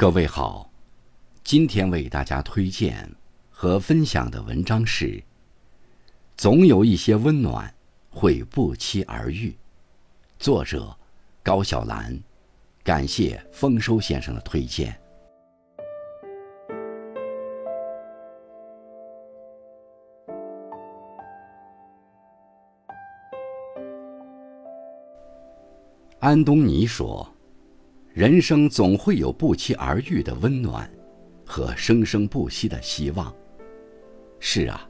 各位好，今天为大家推荐和分享的文章是《总有一些温暖会不期而遇》，作者高小兰。感谢丰收先生的推荐。安东尼说：“人生总会有不期而遇的温暖，和生生不息的希望。是啊，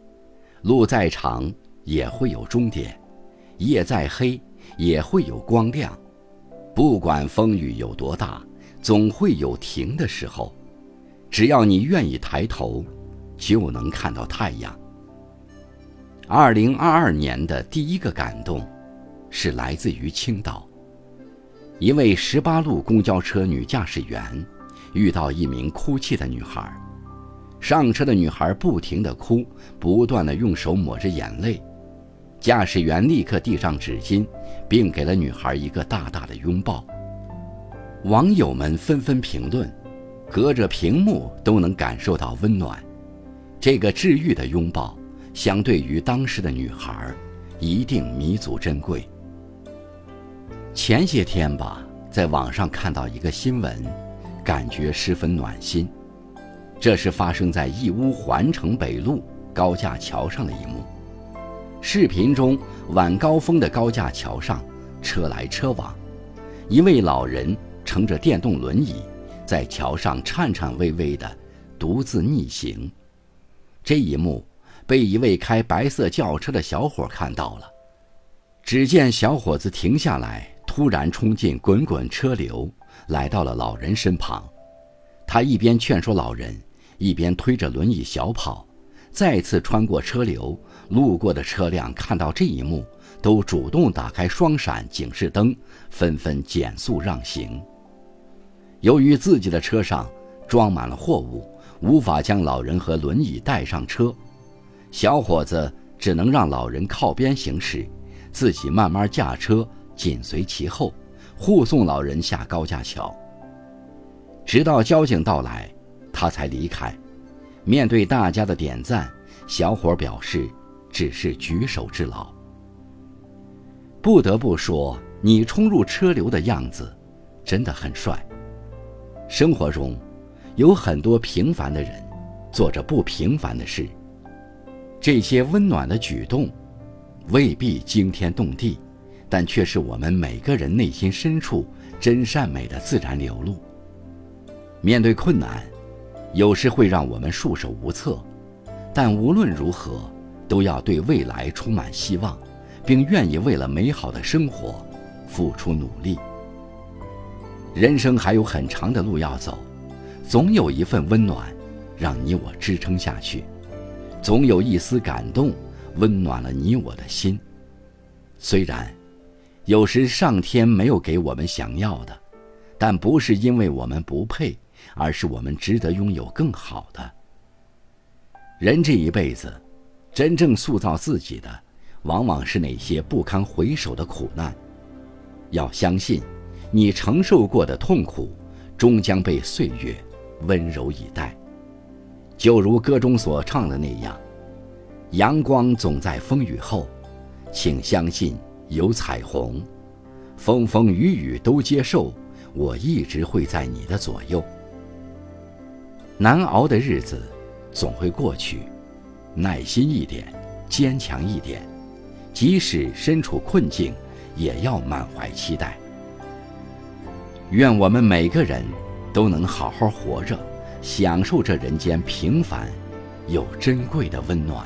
路再长也会有终点，夜再黑也会有光亮。不管风雨有多大，总会有停的时候。只要你愿意抬头，就能看到太阳。”二零二二年的第一个感动，是来自于青岛。一位十八路公交车女驾驶员遇到一名哭泣的女孩，上车的女孩不停地哭，不断地用手抹着眼泪，驾驶员立刻递上纸巾，并给了女孩一个大大的拥抱。网友们纷纷评论，隔着屏幕都能感受到温暖。这个治愈的拥抱，相对于当时的女孩，一定弥足珍贵。前些天吧，在网上看到一个新闻，感觉十分暖心。这是发生在义乌环城北路高架桥上的一幕。视频中，晚高峰的高架桥上，车来车往，一位老人乘着电动轮椅，在桥上颤颤巍巍地独自逆行。这一幕被一位开白色轿车的小伙看到了。只见小伙子停下来。突然冲进滚滚车流，来到了老人身旁。他一边劝说老人，一边推着轮椅小跑，再次穿过车流。路过的车辆看到这一幕，都主动打开双闪警示灯，纷纷减速让行。由于自己的车上装满了货物，无法将老人和轮椅带上车，小伙子只能让老人靠边行驶，自己慢慢驾车。紧随其后，护送老人下高架桥。直到交警到来，他才离开。面对大家的点赞，小伙表示只是举手之劳。不得不说，你冲入车流的样子真的很帅。生活中，有很多平凡的人，做着不平凡的事。这些温暖的举动，未必惊天动地。但却是我们每个人内心深处真善美的自然流露。面对困难，有时会让我们束手无策，但无论如何，都要对未来充满希望，并愿意为了美好的生活付出努力。人生还有很长的路要走，总有一份温暖让你我支撑下去，总有一丝感动温暖了你我的心。虽然。有时上天没有给我们想要的，但不是因为我们不配，而是我们值得拥有更好的。人这一辈子，真正塑造自己的，往往是那些不堪回首的苦难。要相信，你承受过的痛苦，终将被岁月温柔以待。就如歌中所唱的那样：“阳光总在风雨后，请相信。”有彩虹，风风雨雨都接受，我一直会在你的左右。难熬的日子总会过去，耐心一点，坚强一点，即使身处困境，也要满怀期待。愿我们每个人都能好好活着，享受这人间平凡又珍贵的温暖。